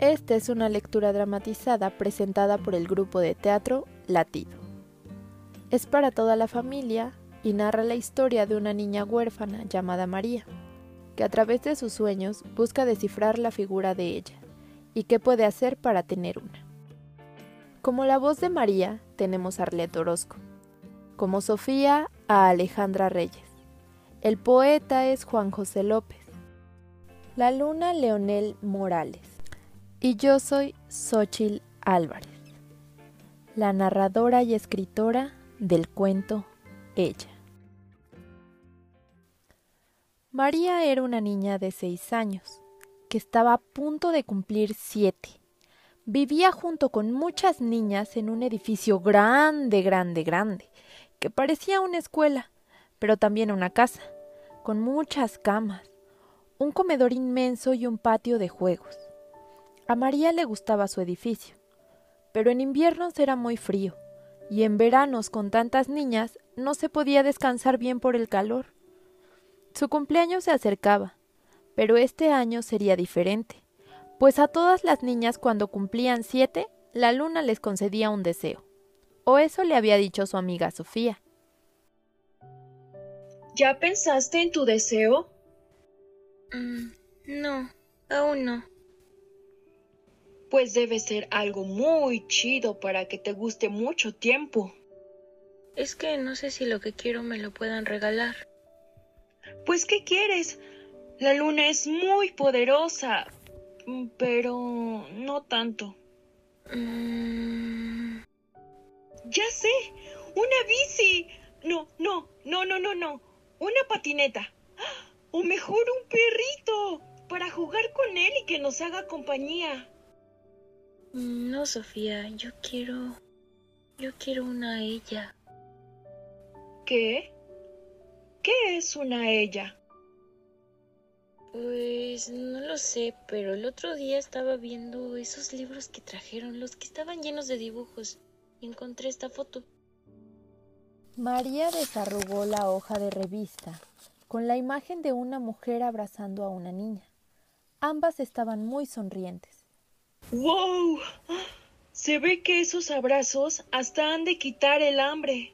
Esta es una lectura dramatizada presentada por el grupo de teatro Latido. Es para toda la familia y narra la historia de una niña huérfana llamada María, que a través de sus sueños busca descifrar la figura de ella y qué puede hacer para tener una. Como la voz de María tenemos a Arlet Orozco, como Sofía a Alejandra Reyes. El poeta es Juan José López. La luna Leonel Morales y yo soy Xochil Álvarez, la narradora y escritora del cuento Ella. María era una niña de seis años, que estaba a punto de cumplir siete. Vivía junto con muchas niñas en un edificio grande, grande, grande, que parecía una escuela, pero también una casa, con muchas camas, un comedor inmenso y un patio de juegos. A María le gustaba su edificio, pero en inviernos era muy frío, y en veranos con tantas niñas no se podía descansar bien por el calor. Su cumpleaños se acercaba, pero este año sería diferente, pues a todas las niñas cuando cumplían siete, la luna les concedía un deseo. O eso le había dicho su amiga Sofía. ¿Ya pensaste en tu deseo? Mm, no, aún no pues debe ser algo muy chido para que te guste mucho tiempo. Es que no sé si lo que quiero me lo puedan regalar. Pues ¿qué quieres? La luna es muy poderosa, pero no tanto. Mm. Ya sé, una bici. No, no, no, no, no, no. Una patineta. O mejor un perrito, para jugar con él y que nos haga compañía. No, Sofía, yo quiero... Yo quiero una ella. ¿Qué? ¿Qué es una ella? Pues no lo sé, pero el otro día estaba viendo esos libros que trajeron, los que estaban llenos de dibujos, y encontré esta foto. María desarrugó la hoja de revista con la imagen de una mujer abrazando a una niña. Ambas estaban muy sonrientes. ¡Wow! Se ve que esos abrazos hasta han de quitar el hambre.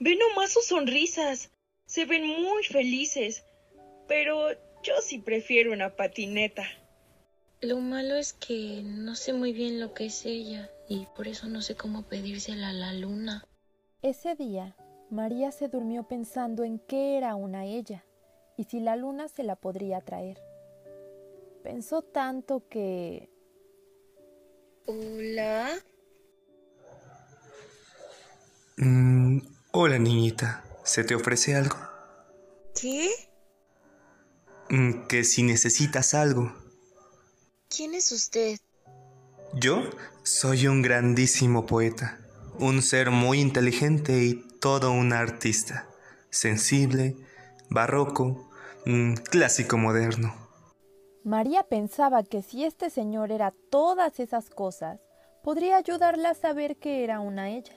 Ve nomás sus sonrisas. Se ven muy felices. Pero yo sí prefiero una patineta. Lo malo es que no sé muy bien lo que es ella y por eso no sé cómo pedírsela a la luna. Ese día, María se durmió pensando en qué era una ella y si la luna se la podría traer. Pensó tanto que Hola. Mm, hola, niñita. ¿Se te ofrece algo? ¿Qué? Mm, que si necesitas algo. ¿Quién es usted? Yo soy un grandísimo poeta, un ser muy inteligente y todo un artista, sensible, barroco, mm, clásico moderno. María pensaba que si este señor era todas esas cosas, podría ayudarla a saber que era una ella.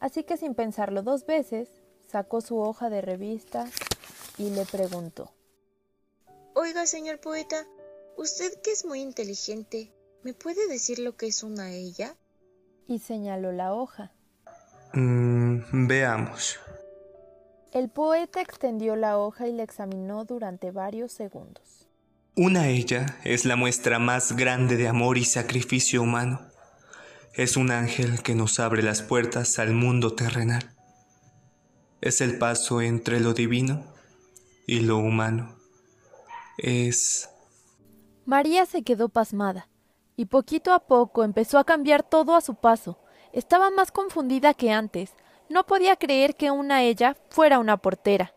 Así que sin pensarlo dos veces, sacó su hoja de revista y le preguntó. Oiga, señor poeta, usted que es muy inteligente, ¿me puede decir lo que es una ella? Y señaló la hoja. Mm, veamos. El poeta extendió la hoja y la examinó durante varios segundos. Una ella es la muestra más grande de amor y sacrificio humano. Es un ángel que nos abre las puertas al mundo terrenal. Es el paso entre lo divino y lo humano. Es... María se quedó pasmada, y poquito a poco empezó a cambiar todo a su paso. Estaba más confundida que antes. No podía creer que una ella fuera una portera.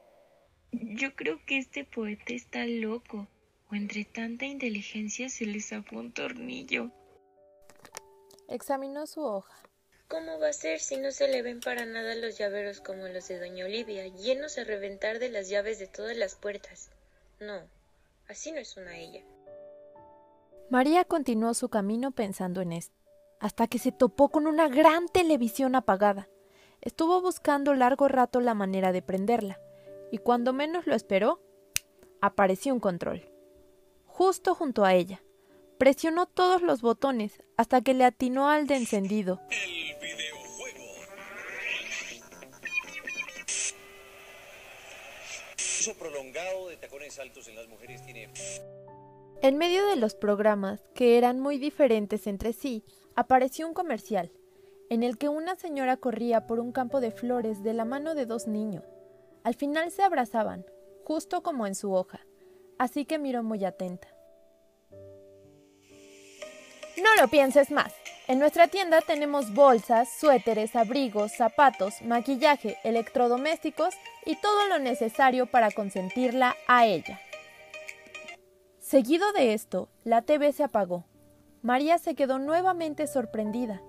Yo creo que este poeta está loco o entre tanta inteligencia se le zafó un tornillo. Examinó su hoja. ¿Cómo va a ser si no se le ven para nada los llaveros como los de doña Olivia, llenos a reventar de las llaves de todas las puertas? No, así no es una ella. María continuó su camino pensando en esto, hasta que se topó con una gran televisión apagada. Estuvo buscando largo rato la manera de prenderla, y cuando menos lo esperó, apareció un control justo junto a ella. Presionó todos los botones hasta que le atinó al de encendido. El videojuego. Uso prolongado de tacones altos en las mujeres tiene En medio de los programas, que eran muy diferentes entre sí, apareció un comercial, en el que una señora corría por un campo de flores de la mano de dos niños. Al final se abrazaban, justo como en su hoja, así que miró muy atenta. No lo pienses más. En nuestra tienda tenemos bolsas, suéteres, abrigos, zapatos, maquillaje, electrodomésticos y todo lo necesario para consentirla a ella. Seguido de esto, la TV se apagó. María se quedó nuevamente sorprendida.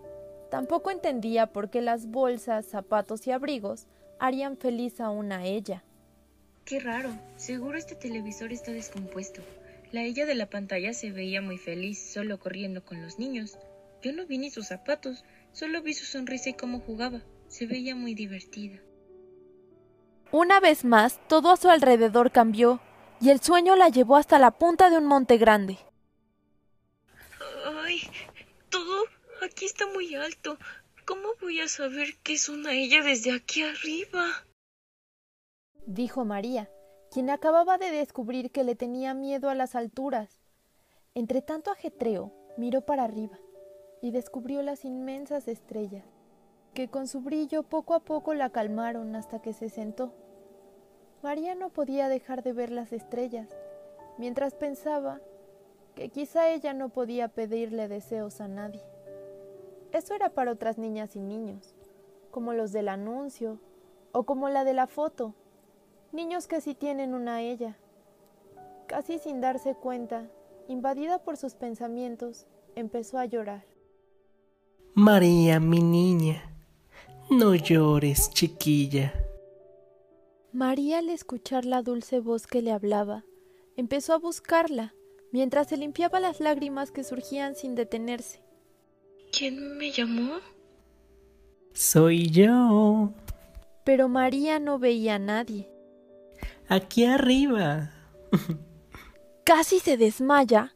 Tampoco entendía por qué las bolsas, zapatos y abrigos harían feliz aún a ella. Qué raro, seguro este televisor está descompuesto. La ella de la pantalla se veía muy feliz, solo corriendo con los niños. Yo no vi ni sus zapatos, solo vi su sonrisa y cómo jugaba. Se veía muy divertida. Una vez más, todo a su alrededor cambió, y el sueño la llevó hasta la punta de un monte grande. Ay, todo aquí está muy alto. ¿Cómo voy a saber qué es una ella desde aquí arriba? Dijo María, quien acababa de descubrir que le tenía miedo a las alturas. Entre tanto ajetreo, miró para arriba y descubrió las inmensas estrellas, que con su brillo poco a poco la calmaron hasta que se sentó. María no podía dejar de ver las estrellas, mientras pensaba que quizá ella no podía pedirle deseos a nadie. Eso era para otras niñas y niños, como los del anuncio o como la de la foto, niños que sí tienen una ella. Casi sin darse cuenta, invadida por sus pensamientos, empezó a llorar. María, mi niña, no llores, chiquilla. María, al escuchar la dulce voz que le hablaba, empezó a buscarla, mientras se limpiaba las lágrimas que surgían sin detenerse. ¿Quién me llamó? Soy yo. Pero María no veía a nadie. Aquí arriba. Casi se desmaya.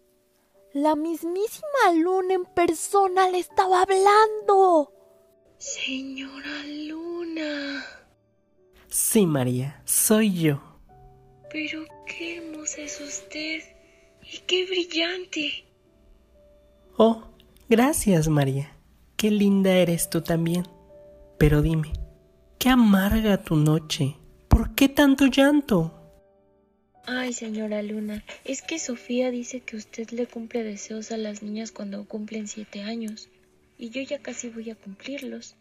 La mismísima luna en persona le estaba hablando. Señora Luna. Sí, María, soy yo. Pero qué hermosa es usted. Y qué brillante. Oh, gracias, María. Qué linda eres tú también. Pero dime, qué amarga tu noche. ¿Por qué tanto llanto? Ay, señora Luna, es que Sofía dice que usted le cumple deseos a las niñas cuando cumplen siete años, y yo ya casi voy a cumplirlos.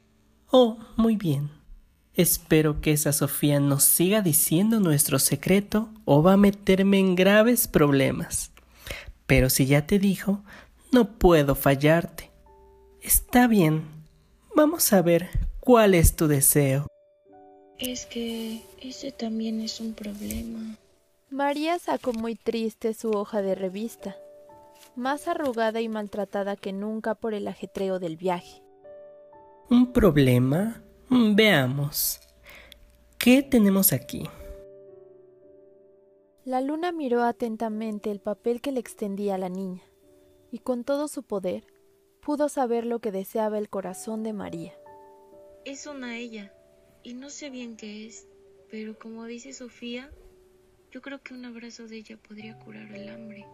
Oh, muy bien. Espero que esa Sofía nos siga diciendo nuestro secreto o va a meterme en graves problemas. Pero si ya te dijo, no puedo fallarte. Está bien. Vamos a ver cuál es tu deseo. Es que ese también es un problema. María sacó muy triste su hoja de revista, más arrugada y maltratada que nunca por el ajetreo del viaje. ¿Un problema? Veamos. ¿Qué tenemos aquí? La luna miró atentamente el papel que le extendía la niña, y con todo su poder pudo saber lo que deseaba el corazón de María. Es una ella, y no sé bien qué es, pero como dice Sofía, yo creo que un abrazo de ella podría curar el hambre.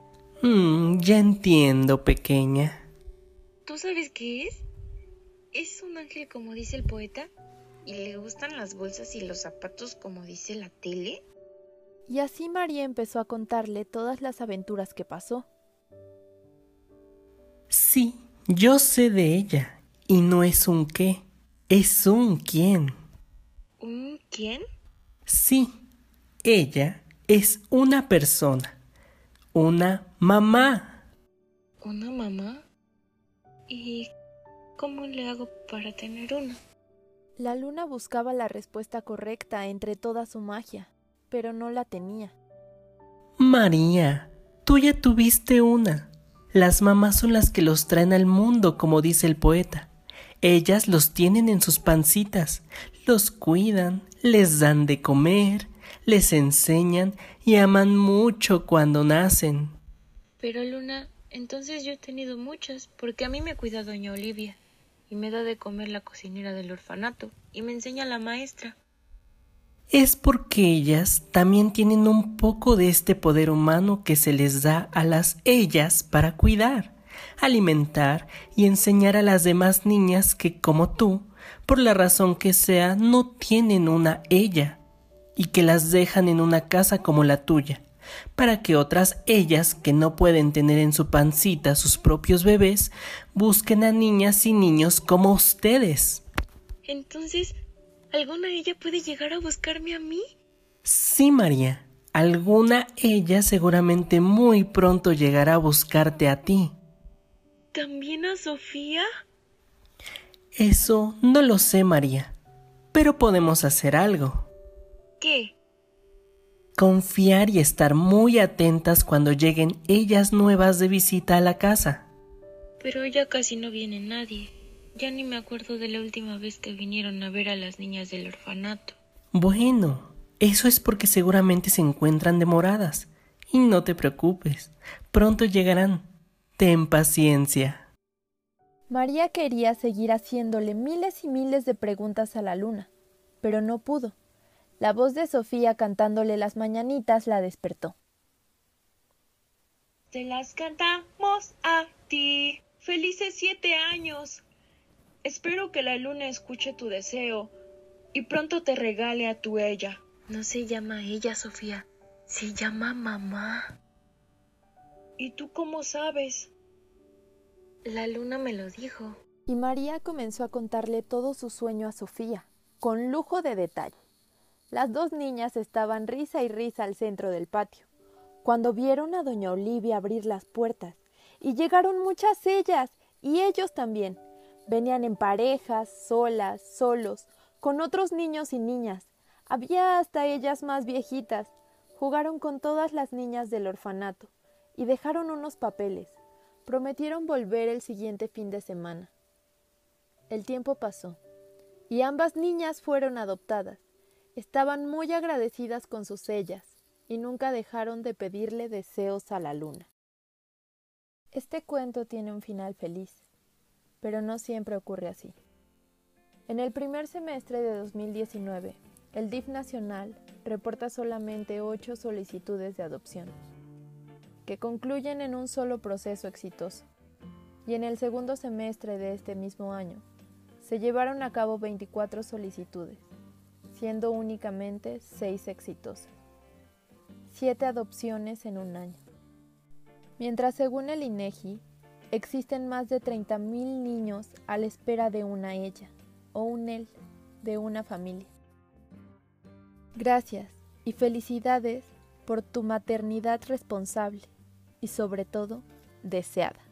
Mm, ya entiendo, pequeña. ¿Tú sabes qué es? Es un ángel como dice el poeta, y le gustan las bolsas y los zapatos como dice la tele. Y así María empezó a contarle todas las aventuras que pasó. Sí, yo sé de ella, y no es un qué, es un quién. ¿Un quién? Sí, ella es una persona, una mamá. ¿Una mamá? ¿Y cómo le hago para tener una? La luna buscaba la respuesta correcta entre toda su magia, pero no la tenía. María, tú ya tuviste una. Las mamás son las que los traen al mundo, como dice el poeta. Ellas los tienen en sus pancitas, los cuidan, les dan de comer, les enseñan y aman mucho cuando nacen. Pero Luna, Entonces yo he tenido muchas, porque a mí me cuida doña Olivia, y me da de comer la cocinera del orfanato, y me enseña la maestra. Es porque ellas también tienen un poco de este poder humano que se les da a las ellas para cuidar, alimentar y enseñar a las demás niñas que, como tú, por la razón que sea, no tienen una ella, y que las dejan en una casa como la tuya, para que otras ellas que no pueden tener en su pancita sus propios bebés, busquen a niñas y niños como ustedes. Entonces, ¿alguna ella puede llegar a buscarme a mí? Sí, María. Alguna ella seguramente muy pronto llegará a buscarte a ti. ¿También a Sofía? Eso no lo sé, María. Pero podemos hacer algo. ¿Qué? Confiar y estar muy atentas cuando lleguen ellas nuevas de visita a la casa. Pero ya casi no viene nadie. Ya ni me acuerdo de la última vez que vinieron a ver a las niñas del orfanato. Bueno, eso es porque seguramente se encuentran demoradas. Y no te preocupes, pronto llegarán. Ten paciencia. María quería seguir haciéndole miles y miles de preguntas a la luna, pero no pudo. La voz de Sofía cantándole las mañanitas la despertó. Te las cantamos a ti. Felices siete años. Espero que la luna escuche tu deseo y pronto te regale a tu ella. No se llama ella, Sofía. Se llama mamá. ¿Y tú cómo sabes? La luna me lo dijo. Y María comenzó a contarle todo su sueño a Sofía, con lujo de detalle. Las dos niñas estaban risa y risa al centro del patio, cuando vieron a doña Olivia abrir las puertas, y llegaron muchas ellas, y ellos también. Venían en parejas, solas, solos, con otros niños y niñas. Había hasta ellas más viejitas. Jugaron con todas las niñas del orfanato, y dejaron unos papeles. Prometieron volver el siguiente fin de semana. El tiempo pasó, y ambas niñas fueron adoptadas. Estaban muy agradecidas con sus ellas, y nunca dejaron de pedirle deseos a la luna. Este cuento tiene un final feliz, pero no siempre ocurre así. En el primer semestre de 2019, el DIF nacional reporta solamente ocho solicitudes de adopción que concluyen en un solo proceso exitoso. Y en el segundo semestre de este mismo año, se llevaron a cabo 24 solicitudes, siendo únicamente 6 exitosas. 7 adopciones en un año. Mientras según el INEGI, existen más de 30.000 niños a la espera de una ella o un él de una familia. Gracias y felicidades por tu maternidad responsable y sobre todo deseada.